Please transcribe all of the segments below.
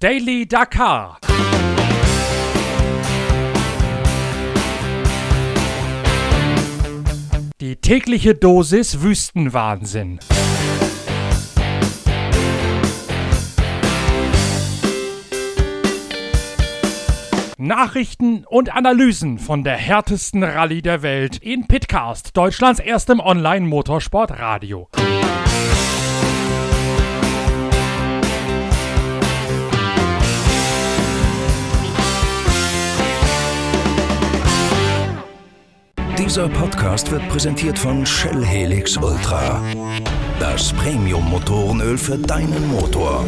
Daily Dakar. Die tägliche Dosis Wüstenwahnsinn. Nachrichten und Analysen von der härtesten Rallye der Welt in Pitcast, Deutschlands erstem Online-Motorsport-Radio. Dieser Podcast wird präsentiert von Shell Helix Ultra. Das Premium-Motorenöl für deinen Motor.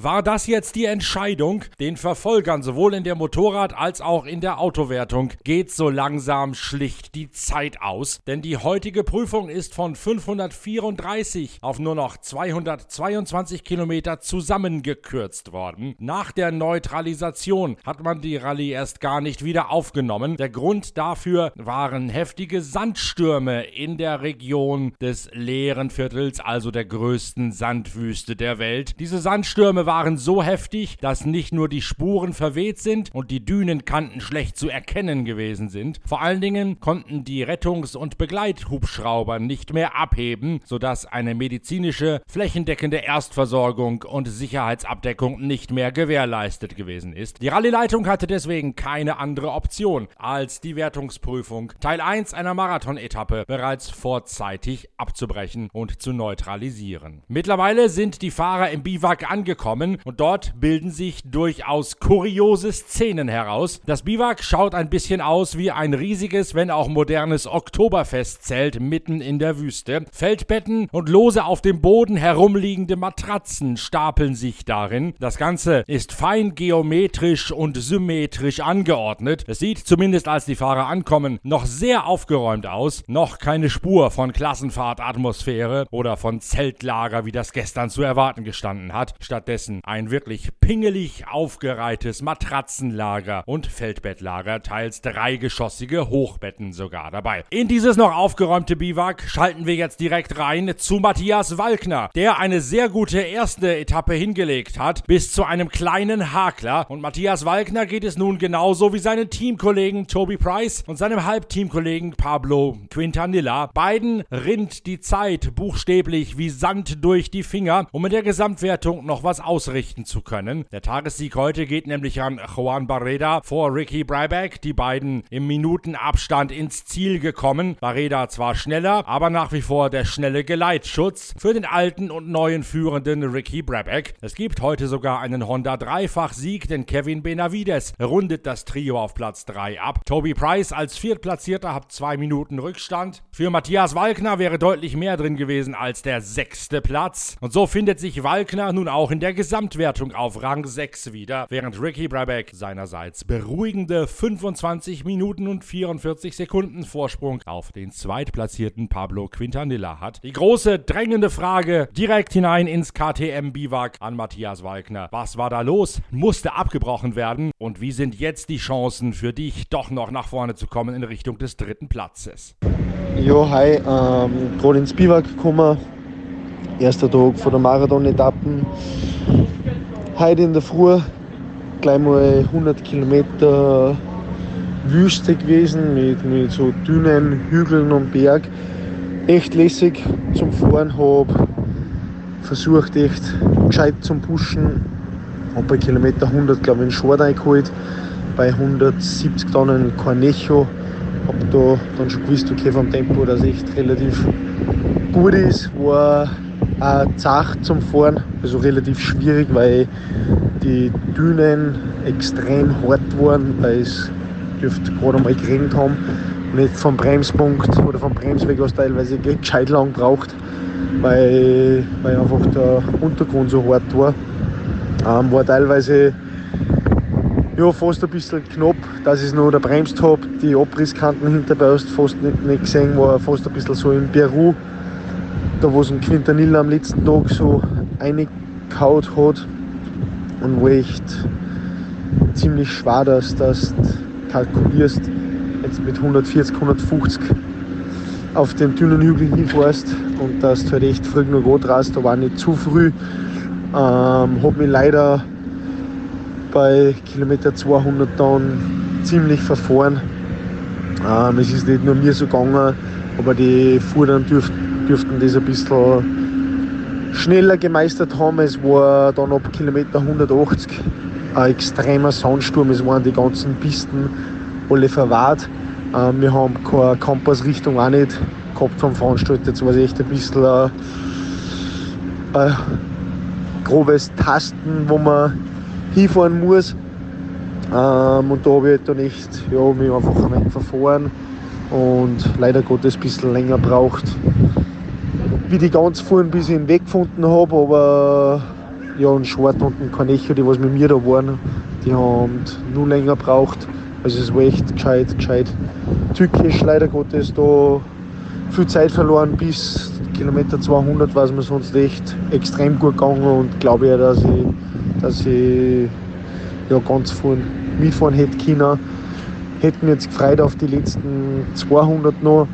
War das jetzt die Entscheidung? Den Verfolgern sowohl in der Motorrad- als auch in der Autowertung geht so langsam schlicht die Zeit aus, denn die heutige Prüfung ist von 534 auf nur noch 222 Kilometer zusammengekürzt worden. Nach der Neutralisation hat man die Rallye erst gar nicht wieder aufgenommen. Der Grund dafür waren heftige Sandstürme in der Region des leeren Viertels, also der größten Sandwüste der Welt. Diese Sandstürme waren so heftig, dass nicht nur die Spuren verweht sind und die Dünenkanten schlecht zu erkennen gewesen sind. Vor allen Dingen konnten die Rettungs- und Begleithubschrauber nicht mehr abheben, sodass eine medizinische, flächendeckende Erstversorgung und Sicherheitsabdeckung nicht mehr gewährleistet gewesen ist. Die Rallyeleitung hatte deswegen keine andere Option, als die Wertungsprüfung Teil 1 einer Marathon-Etappe bereits vorzeitig abzubrechen und zu neutralisieren. Mittlerweile sind die Fahrer im Biwak angekommen kommen und dort bilden sich durchaus kuriose Szenen heraus. Das Biwak schaut ein bisschen aus wie ein riesiges, wenn auch modernes Oktoberfestzelt mitten in der Wüste. Feldbetten und lose auf dem Boden herumliegende Matratzen stapeln sich darin. Das Ganze ist fein geometrisch und symmetrisch angeordnet. Es sieht zumindest als die Fahrer ankommen noch sehr aufgeräumt aus. Noch keine Spur von Klassenfahrtatmosphäre oder von Zeltlager, wie das gestern zu erwarten gestanden hat. Stattdessen stattdessen ein wirklich pingelig aufgereihtes Matratzenlager und Feldbettlager, teils dreigeschossige Hochbetten sogar dabei. In dieses noch aufgeräumte Biwak schalten wir jetzt direkt rein zu Matthias Walkner, der eine sehr gute erste Etappe hingelegt hat, bis zu einem kleinen Hakler. Und Matthias Walkner geht es nun genauso wie seinen Teamkollegen Toby Price und seinem Halbteamkollegen Pablo Quintanilla. Beiden rinnt die Zeit buchstäblich wie Sand durch die Finger, um in der Gesamtwertung noch was ausrichten zu können. Der Tagessieg heute geht nämlich an Juan Barreda vor Ricky Bryback, die beiden im Minutenabstand ins Ziel gekommen. Barreda zwar schneller, aber nach wie vor der schnelle Geleitschutz für den alten und neuen führenden Ricky Bryback. Es gibt heute sogar einen Honda Dreifach-Sieg, denn Kevin Benavides rundet das Trio auf Platz 3 ab. Toby Price als Viertplatzierter hat zwei Minuten Rückstand. Für Matthias Walkner wäre deutlich mehr drin gewesen als der sechste Platz. Und so findet sich Walkner nun auch in der Gesamtwertung auf Rang 6 wieder, während Ricky Brabeck seinerseits beruhigende 25 Minuten und 44 Sekunden Vorsprung auf den zweitplatzierten Pablo Quintanilla hat. Die große drängende Frage direkt hinein ins KTM Biwak an Matthias Walkner. Was war da los? Musste abgebrochen werden? Und wie sind jetzt die Chancen für dich, doch noch nach vorne zu kommen in Richtung des dritten Platzes? Ja, hi, ähm, gerade ins Biwak gekommen. Erster Tag von der Marathon-Etappen. Heute in der Früh gleich mal 100 Kilometer Wüste gewesen mit, mit so dünnen Hügeln und Berg. Echt lässig zum Fahren, habe versucht echt gescheit zum Pushen. Habe bei Kilometer 100 glaube ich einen Short eingeholt, bei 170 dann einen Cornejo. Habe da dann schon gewusst, okay vom Tempo, dass echt relativ gut ist. War auch zart zum Fahren, also relativ schwierig, weil die Dünen extrem hart waren, weil es dürfte gerade mal geregnet haben. Nicht vom Bremspunkt oder vom Bremsweg aus teilweise gescheit lang braucht, weil, weil einfach der Untergrund so hart war. Ähm, war teilweise ja, fast ein bisschen knapp, dass ich es noch bremst habe. Die Abrisskanten hinterbei fast nicht, nicht gesehen, war fast ein bisschen so in Peru da wo es ein Quintanilla am letzten Tag so eingehaut hat und wo echt ziemlich schwer dass du kalkulierst jetzt mit 140, 150 auf den dünnen Hügel hinfährst und dass du halt echt früh noch antraust, aber auch nicht zu früh. Ähm, habe mich leider bei Kilometer 200 dann ziemlich verfahren. Ähm, es ist nicht nur mir so gegangen, aber die Fuhrern dürf, dürften das ein bisschen schneller gemeistert haben. Es war dann ab Kilometer 180 ein extremer Sandsturm. Es waren die ganzen Pisten alle verwahrt. Ähm, wir haben keine Kompassrichtung auch nicht gehabt vom Veranstalter. Jetzt war es echt ein bisschen ein, ein grobes Tasten, wo man hinfahren muss. Ähm, und da habe ich dann echt ja, mich einfach verfahren und leider Gottes ein bisschen länger braucht, wie die ganz vorhin, bis ich ihn weggefunden habe. Aber ja, ein Schwart und ein Kanecho, die was mit mir da waren, die haben nur länger gebraucht. Also es war echt gescheit, gescheit tückisch, leider Gottes da viel Zeit verloren bis Kilometer 200 war es mir sonst echt extrem gut gegangen und glaube ja, dass ich, dass ich ja, ganz vorn mitfahren hätte können. Hätte mich jetzt gefreut auf die letzten 200 noch,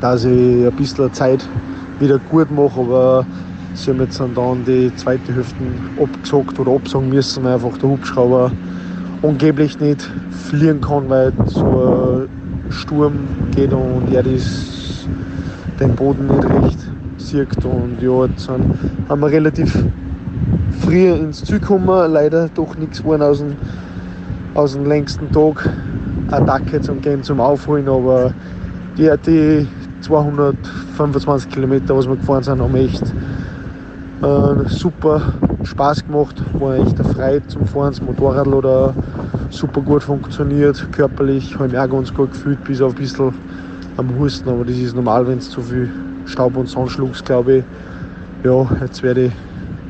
dass ich ein bisschen Zeit wieder gut mache, aber sie haben jetzt dann die zweite Hälfte abgesagt oder absagen müssen, weil einfach der Hubschrauber angeblich nicht fliegen kann, weil so ein Sturm geht und er den Boden nicht recht sieht. Und ja, jetzt haben wir relativ früh ins Ziel gekommen, leider doch nichts geworden aus dem, aus dem längsten Tag. Attacke zum Gehen zum Aufholen, aber die, die 225 Kilometer, was wir gefahren sind, haben echt äh, super Spaß gemacht, war echt eine Freude zum Fahren. Das Motorrad oder super gut funktioniert, körperlich habe ich mich auch ganz gut gefühlt, bis auf ein bisschen am Husten, aber das ist normal, wenn es zu viel Staub und Sand schluckst, glaube ich. Ja, jetzt werde ich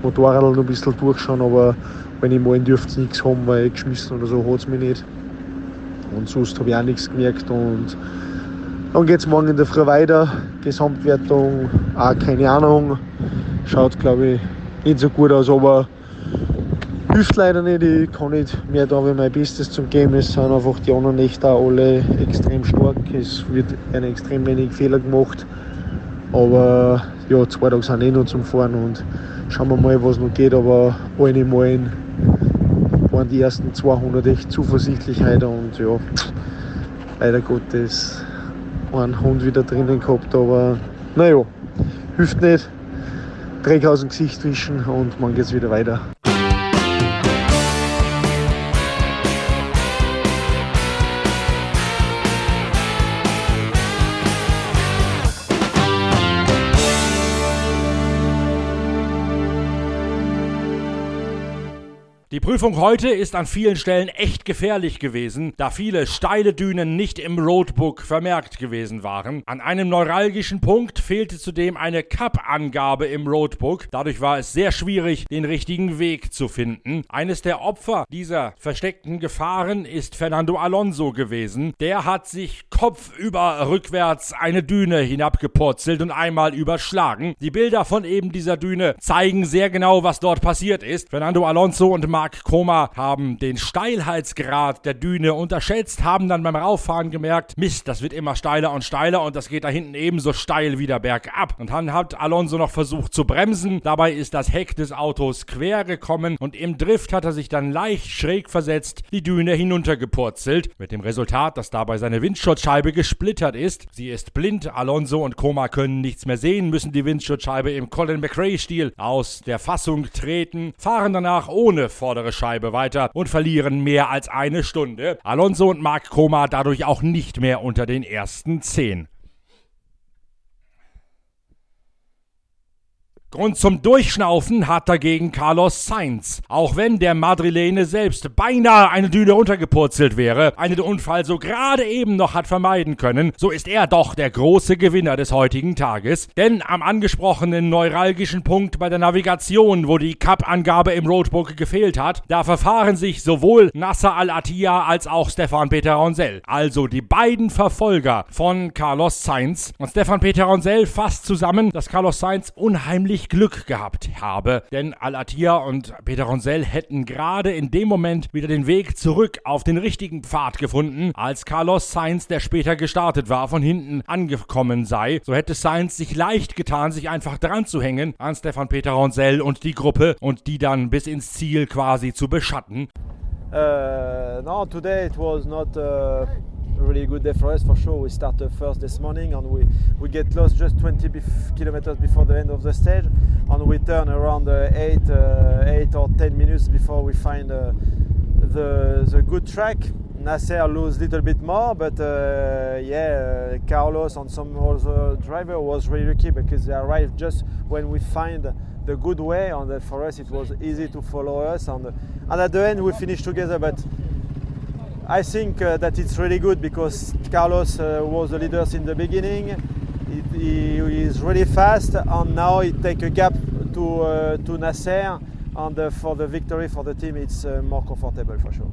Motorrad noch ein bisschen durchschauen, aber wenn ich mal dürfte es nichts haben, weil ich geschmissen oder so hat es mich nicht. Und sonst habe ich auch nichts gemerkt und dann geht es morgen in der Früh weiter. Gesamtwertung, auch keine Ahnung. Schaut, glaube ich, nicht so gut aus, aber hilft leider nicht. Ich kann nicht mehr da wie mein Bestes zum geben. Es sind einfach die anderen nicht da alle extrem stark. Es wird eine extrem wenig Fehler gemacht. Aber ja, zwei Tage sind eh noch zum Fahren und schauen wir mal, was noch geht. Aber alle Mal waren die ersten 200 echt zuversichtlich heute und ja, leider Gottes einen Hund wieder drinnen gehabt. Aber naja, hilft nicht. Dreck aus dem Gesicht wischen und man geht wieder weiter. Die Prüfung heute ist an vielen Stellen echt gefährlich gewesen, da viele steile Dünen nicht im Roadbook vermerkt gewesen waren. An einem neuralgischen Punkt fehlte zudem eine Cup-Angabe im Roadbook. Dadurch war es sehr schwierig, den richtigen Weg zu finden. Eines der Opfer dieser versteckten Gefahren ist Fernando Alonso gewesen. Der hat sich kopfüber rückwärts eine Düne hinabgepurzelt und einmal überschlagen. Die Bilder von eben dieser Düne zeigen sehr genau, was dort passiert ist. Fernando Alonso und Mark Koma haben den Steilheitsgrad der Düne unterschätzt, haben dann beim Rauffahren gemerkt, Mist, das wird immer steiler und steiler und das geht da hinten ebenso steil wieder bergab. Und dann hat Alonso noch versucht zu bremsen, dabei ist das Heck des Autos quer gekommen und im Drift hat er sich dann leicht schräg versetzt die Düne hinuntergepurzelt, mit dem Resultat, dass dabei seine Windschutzscheibe gesplittert ist. Sie ist blind, Alonso und Koma können nichts mehr sehen, müssen die Windschutzscheibe im Colin McRae-Stil aus der Fassung treten, fahren danach ohne Vor vordere Scheibe weiter und verlieren mehr als eine Stunde. Alonso und Mark Koma dadurch auch nicht mehr unter den ersten zehn. Grund zum Durchschnaufen hat dagegen Carlos Sainz. Auch wenn der Madrilene selbst beinahe eine Düne untergepurzelt wäre, einen Unfall so gerade eben noch hat vermeiden können, so ist er doch der große Gewinner des heutigen Tages. Denn am angesprochenen neuralgischen Punkt bei der Navigation, wo die Cup-Angabe im Roadbook gefehlt hat, da verfahren sich sowohl Nasser Al-Attiyah als auch Stefan Peter Ronsell. Also die beiden Verfolger von Carlos Sainz. Und Stefan Peter Ronsell fasst zusammen, dass Carlos Sainz unheimlich richtig Glück gehabt habe, denn Alatia und Peter Ronsell hätten gerade in dem Moment wieder den Weg zurück auf den richtigen Pfad gefunden, als Carlos Sainz, der später gestartet war, von hinten angekommen sei. So hätte Sainz sich leicht getan, sich einfach dran zu hängen an Stefan Peter Ronsell und die Gruppe und die dann bis ins Ziel quasi zu beschatten. Uh, no, today it was not uh, really good day for us for sure. We started first this morning and we, we get lost just 20 bef- kilometers before the end of the stage and we turn around uh, 8, uh, 8 or 10 minutes before we find uh, the, the good track. Nasser lose a little bit more, but uh, yeah, uh, Carlos and some other driver was really lucky because they arrived just when we find the good way, and uh, for us it was easy to follow us. And, and at the end we finished together, but I think uh, that it's really good because Carlos uh, was the leader in the beginning. He, he is really fast, and now he take a gap to uh, to Nasser, and uh, for the victory for the team, it's uh, more comfortable for sure.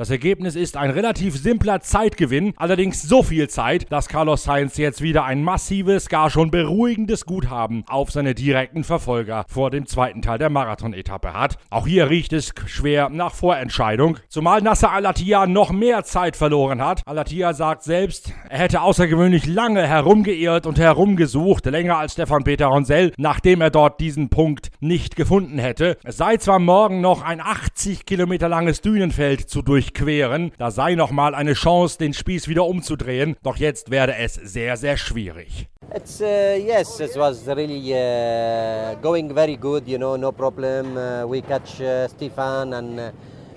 Das Ergebnis ist ein relativ simpler Zeitgewinn, allerdings so viel Zeit, dass Carlos Sainz jetzt wieder ein massives, gar schon beruhigendes Guthaben auf seine direkten Verfolger vor dem zweiten Teil der Marathon-Etappe hat. Auch hier riecht es schwer nach Vorentscheidung, zumal Nasser Al-Attiyah noch mehr Zeit verloren hat. Al-Attiyah sagt selbst, er hätte außergewöhnlich lange herumgeirrt und herumgesucht, länger als Stefan Peter Ronsell, nachdem er dort diesen Punkt nicht gefunden hätte. Es sei zwar morgen noch ein 80 Kilometer langes Dünenfeld zu durchqueren, da sei nochmal eine Chance, den Spieß wieder umzudrehen, doch jetzt werde es sehr, sehr schwierig. It's uh, yes, it was really uh, going very good. You know, no problem. Uh, we catch uh, Stefan, and uh,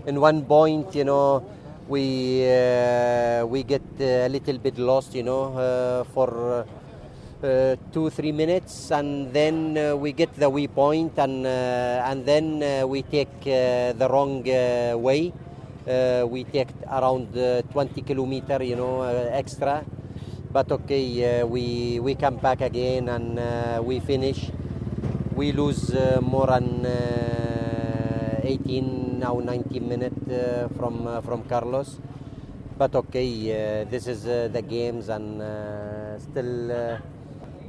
in one point, you know, we uh, we get a little bit lost. You know, uh, for uh, two three minutes, and then uh, we get the waypoint, and uh, and then uh, we take uh, the wrong uh, way. Uh, we take around uh, 20 kilometer, you know, uh, extra but okay, we we come back again and we finish. We lose more than uh, 18 now 19 minutes from from Carlos, but okay, uh, this is uh, the games and uh, still.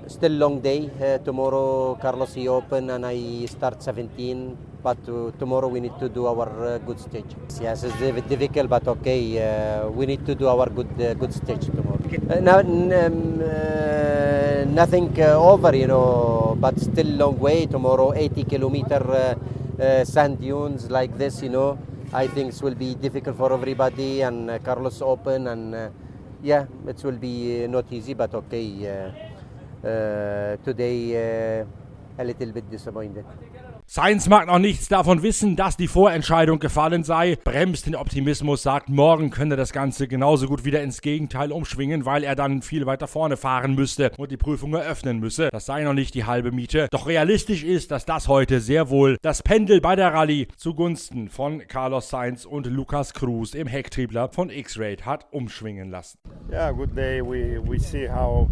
Still long day. Tomorrow Carlos he open and I start 17. But uh, tomorrow we need to do our uh, good stage. Yes, it's difficult, but okay. Uh, we need to do our good uh, good stage tomorrow. Uh, now, n- um, uh, nothing uh, over, you know, but still long way. Tomorrow 80 kilometer uh, uh, sand dunes like this, you know. I think it will be difficult for everybody and uh, Carlos open and uh, yeah, it will be uh, not easy, but okay. Uh, uh, today uh, a little bit disappointed. Sainz mag noch nichts davon wissen, dass die Vorentscheidung gefallen sei, bremst den Optimismus, sagt, morgen könne das Ganze genauso gut wieder ins Gegenteil umschwingen, weil er dann viel weiter vorne fahren müsste und die Prüfung eröffnen müsse. Das sei noch nicht die halbe Miete. Doch realistisch ist, dass das heute sehr wohl das Pendel bei der Rallye zugunsten von Carlos Sainz und Lucas Cruz im Hecktriebler von X-Raid hat umschwingen lassen. Yeah, good day. We we see how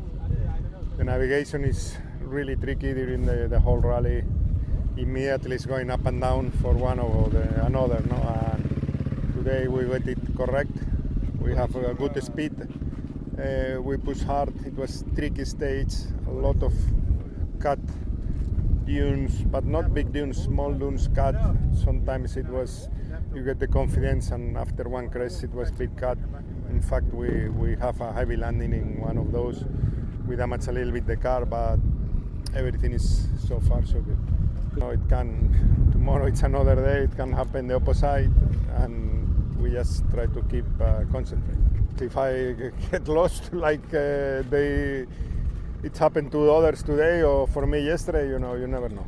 the navigation is really tricky during the, the whole rally. Immediately it's going up and down for one or the, another. No, today we got it correct. We have a good speed. Uh, we push hard. It was tricky stage. A lot of cut dunes, but not big dunes, small dunes cut. Sometimes it was you get the confidence, and after one crest it was big cut. In fact, we, we have a heavy landing in one of those. We damaged a little bit the car, but everything is so far so good. It can tomorrow. It's another day. It can happen the opposite, and we just try to keep uh. If I get lost like uh, they, it happened to others today or for me yesterday, you know, you never know.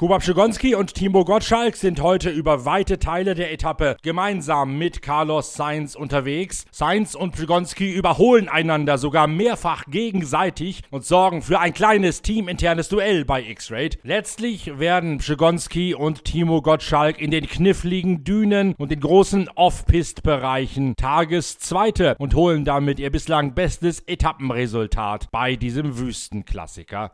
Kuba Pschigonski und Timo Gottschalk sind heute über weite Teile der Etappe gemeinsam mit Carlos Sainz unterwegs. Sainz und Pschigonski überholen einander sogar mehrfach gegenseitig und sorgen für ein kleines teaminternes Duell bei X-Raid. Letztlich werden Pschigonski und Timo Gottschalk in den kniffligen Dünen und den großen Off-Pist-Bereichen Tageszweite und holen damit ihr bislang bestes Etappenresultat bei diesem Wüstenklassiker.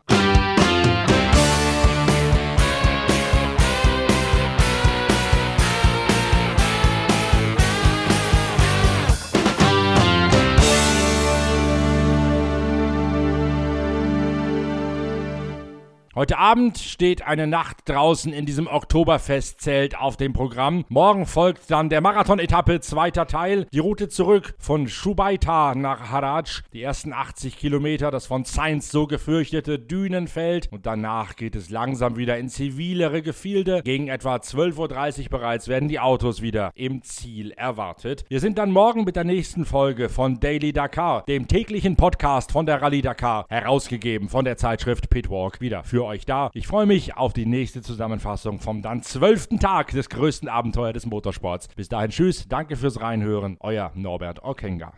Heute Abend steht eine Nacht draußen in diesem Oktoberfestzelt auf dem Programm. Morgen folgt dann der Marathon-Etappe, zweiter Teil. Die Route zurück von Shubaita nach Haraj. Die ersten 80 Kilometer, das von Sainz so gefürchtete Dünenfeld. Und danach geht es langsam wieder in zivilere Gefilde. Gegen etwa 12.30 Uhr bereits werden die Autos wieder im Ziel erwartet. Wir sind dann morgen mit der nächsten Folge von Daily Dakar, dem täglichen Podcast von der Rallye Dakar, herausgegeben von der Zeitschrift Pitwalk, wieder euch da. Ich freue mich auf die nächste Zusammenfassung vom dann zwölften Tag des größten Abenteuers des Motorsports. Bis dahin, tschüss, danke fürs Reinhören, euer Norbert Okenga.